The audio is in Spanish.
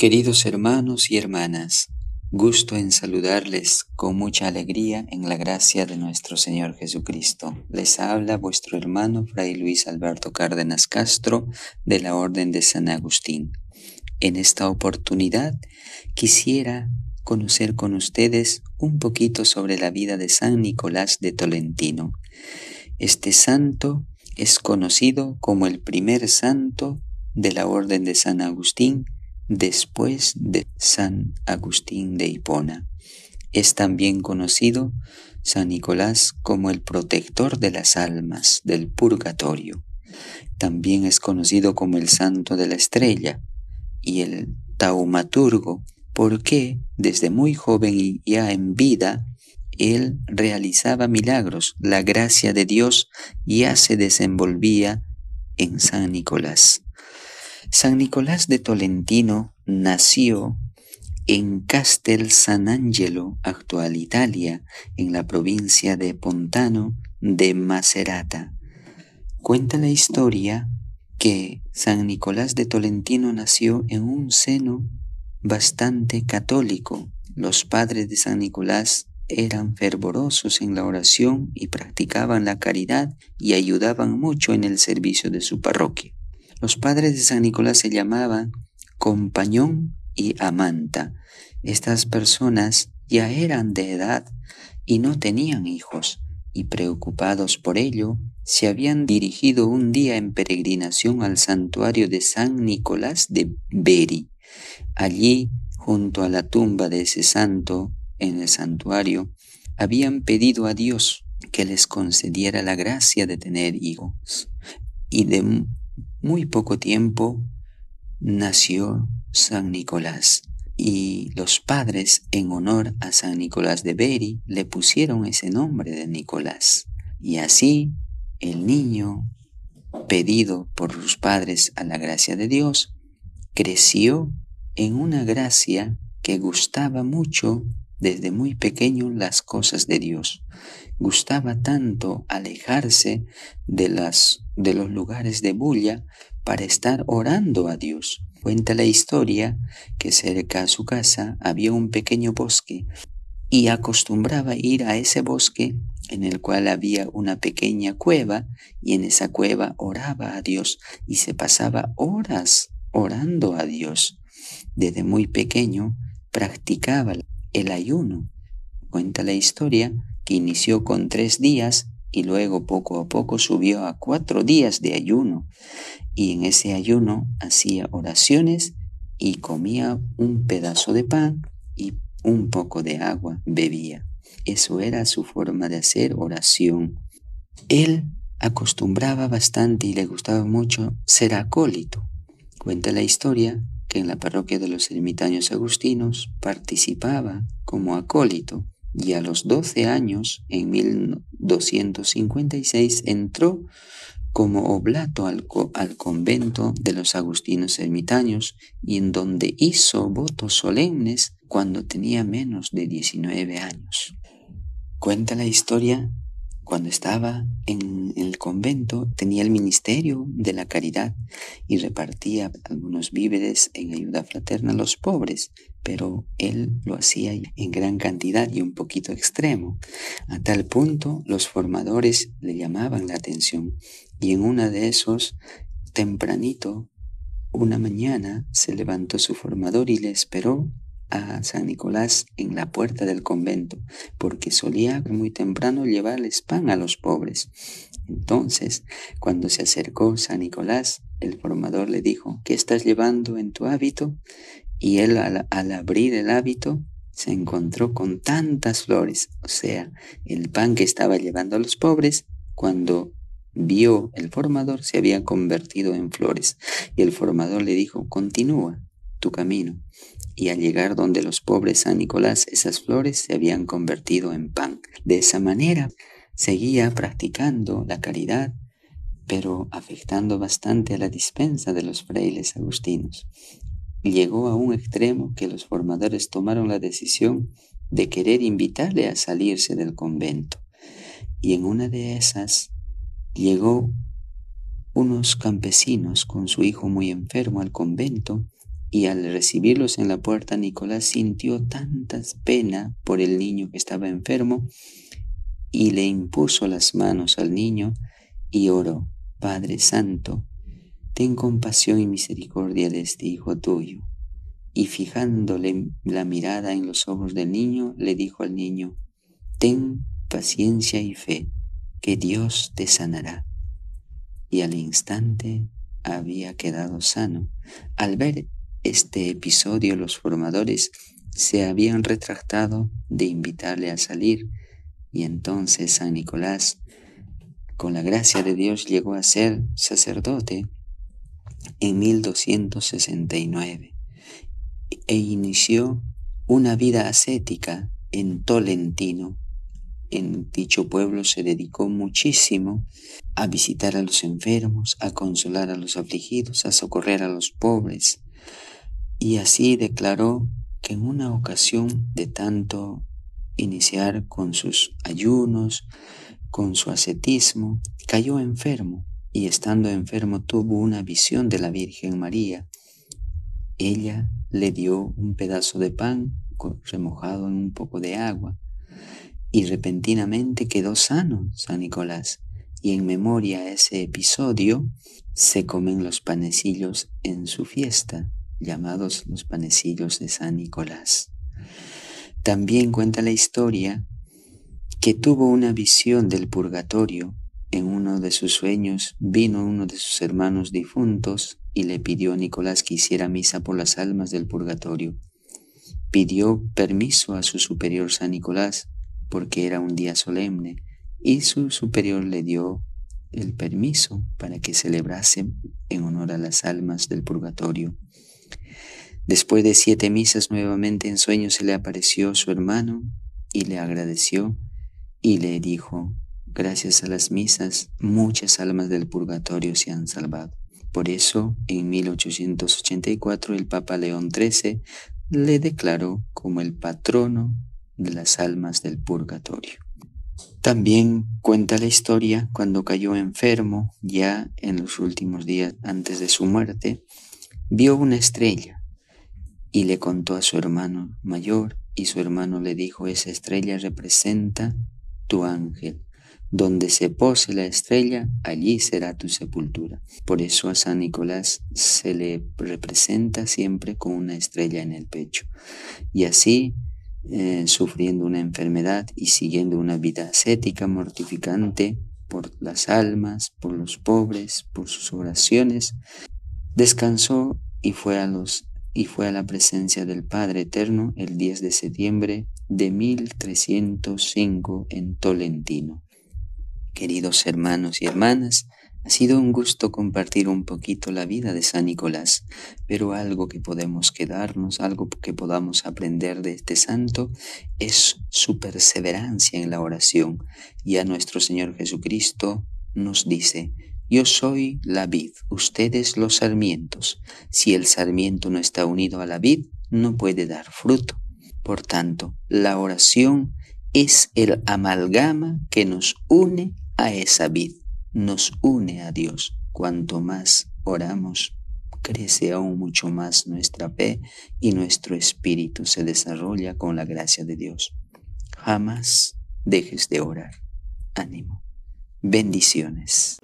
Queridos hermanos y hermanas, gusto en saludarles con mucha alegría en la gracia de nuestro Señor Jesucristo. Les habla vuestro hermano Fray Luis Alberto Cárdenas Castro de la Orden de San Agustín. En esta oportunidad quisiera conocer con ustedes un poquito sobre la vida de San Nicolás de Tolentino. Este santo es conocido como el primer santo de la Orden de San Agustín después de San Agustín de Hipona. Es también conocido San Nicolás como el protector de las almas del purgatorio. También es conocido como el santo de la estrella y el taumaturgo porque desde muy joven y ya en vida él realizaba milagros. La gracia de Dios ya se desenvolvía en San Nicolás. San Nicolás de Tolentino nació en Castel San Angelo, actual Italia, en la provincia de Pontano de Macerata. Cuenta la historia que San Nicolás de Tolentino nació en un seno bastante católico. Los padres de San Nicolás eran fervorosos en la oración y practicaban la caridad y ayudaban mucho en el servicio de su parroquia. Los padres de San Nicolás se llamaban Compañón y Amanta. Estas personas ya eran de edad y no tenían hijos, y preocupados por ello, se habían dirigido un día en peregrinación al santuario de San Nicolás de Beri. Allí, junto a la tumba de ese santo, en el santuario, habían pedido a Dios que les concediera la gracia de tener hijos. Y de muy poco tiempo nació San Nicolás y los padres en honor a San Nicolás de Beri le pusieron ese nombre de Nicolás. Y así el niño, pedido por sus padres a la gracia de Dios, creció en una gracia que gustaba mucho desde muy pequeño las cosas de Dios. Gustaba tanto alejarse de, las, de los lugares de bulla para estar orando a Dios. Cuenta la historia que cerca a su casa había un pequeño bosque y acostumbraba ir a ese bosque en el cual había una pequeña cueva y en esa cueva oraba a Dios y se pasaba horas orando a Dios. Desde muy pequeño practicaba el ayuno. Cuenta la historia que inició con tres días y luego poco a poco subió a cuatro días de ayuno. Y en ese ayuno hacía oraciones y comía un pedazo de pan y un poco de agua bebía. Eso era su forma de hacer oración. Él acostumbraba bastante y le gustaba mucho ser acólito. Cuenta la historia que en la parroquia de los ermitaños agustinos participaba como acólito y a los 12 años, en 1256, entró como oblato al, al, convento de los agustinos ermitaños y en donde hizo votos solemnes cuando tenía menos de 19 años. Cuenta la historia cuando estaba en el convento tenía el ministerio de la caridad y repartía algunos víveres en ayuda fraterna a los pobres, pero él lo hacía en gran cantidad y un poquito extremo. A tal punto los formadores le llamaban la atención y en una de esos, tempranito, una mañana, se levantó su formador y le esperó a San Nicolás en la puerta del convento, porque solía muy temprano llevarles pan a los pobres. Entonces, cuando se acercó San Nicolás, el formador le dijo, ¿qué estás llevando en tu hábito? Y él al, al abrir el hábito se encontró con tantas flores, o sea, el pan que estaba llevando a los pobres, cuando vio el formador se había convertido en flores. Y el formador le dijo, continúa tu camino y al llegar donde los pobres San Nicolás esas flores se habían convertido en pan. De esa manera seguía practicando la caridad, pero afectando bastante a la dispensa de los frailes agustinos. Llegó a un extremo que los formadores tomaron la decisión de querer invitarle a salirse del convento. Y en una de esas llegó unos campesinos con su hijo muy enfermo al convento y al recibirlos en la puerta Nicolás sintió tanta pena por el niño que estaba enfermo y le impuso las manos al niño y oró, Padre Santo, ten compasión y misericordia de este hijo tuyo. Y fijándole la mirada en los ojos del niño, le dijo al niño, ten paciencia y fe, que Dios te sanará. Y al instante había quedado sano. Al ver este episodio los formadores se habían retractado de invitarle a salir y entonces San Nicolás, con la gracia de Dios, llegó a ser sacerdote en 1269 e inició una vida ascética en Tolentino. En dicho pueblo se dedicó muchísimo a visitar a los enfermos, a consolar a los afligidos, a socorrer a los pobres. Y así declaró que en una ocasión de tanto iniciar con sus ayunos, con su ascetismo, cayó enfermo y estando enfermo tuvo una visión de la Virgen María. Ella le dio un pedazo de pan remojado en un poco de agua y repentinamente quedó sano San Nicolás. Y en memoria a ese episodio se comen los panecillos en su fiesta, llamados los panecillos de San Nicolás. También cuenta la historia que tuvo una visión del purgatorio. En uno de sus sueños vino uno de sus hermanos difuntos y le pidió a Nicolás que hiciera misa por las almas del purgatorio. Pidió permiso a su superior San Nicolás porque era un día solemne y su superior le dio el permiso para que celebrase en honor a las almas del purgatorio. Después de siete misas nuevamente en sueños se le apareció su hermano y le agradeció y le dijo, gracias a las misas muchas almas del purgatorio se han salvado. Por eso, en 1884 el Papa León XIII le declaró como el patrono de las almas del purgatorio. También cuenta la historia cuando cayó enfermo, ya en los últimos días antes de su muerte, vio una estrella y le contó a su hermano mayor y su hermano le dijo, esa estrella representa tu ángel. Donde se pose la estrella, allí será tu sepultura. Por eso a San Nicolás se le representa siempre con una estrella en el pecho. Y así, eh, sufriendo una enfermedad y siguiendo una vida ascética mortificante por las almas, por los pobres, por sus oraciones, descansó y fue a y fue a la presencia del Padre Eterno el 10 de septiembre de 1305 en Tolentino. Queridos hermanos y hermanas, ha sido un gusto compartir un poquito la vida de San Nicolás, pero algo que podemos quedarnos, algo que podamos aprender de este santo es su perseverancia en la oración. Y a nuestro Señor Jesucristo nos dice, yo soy la vid, ustedes los sarmientos. Si el sarmiento no está unido a la vid, no puede dar fruto. Por tanto, la oración es el amalgama que nos une a esa vid, nos une a Dios. Cuanto más oramos, crece aún mucho más nuestra fe y nuestro espíritu se desarrolla con la gracia de Dios. Jamás dejes de orar. Ánimo. Bendiciones.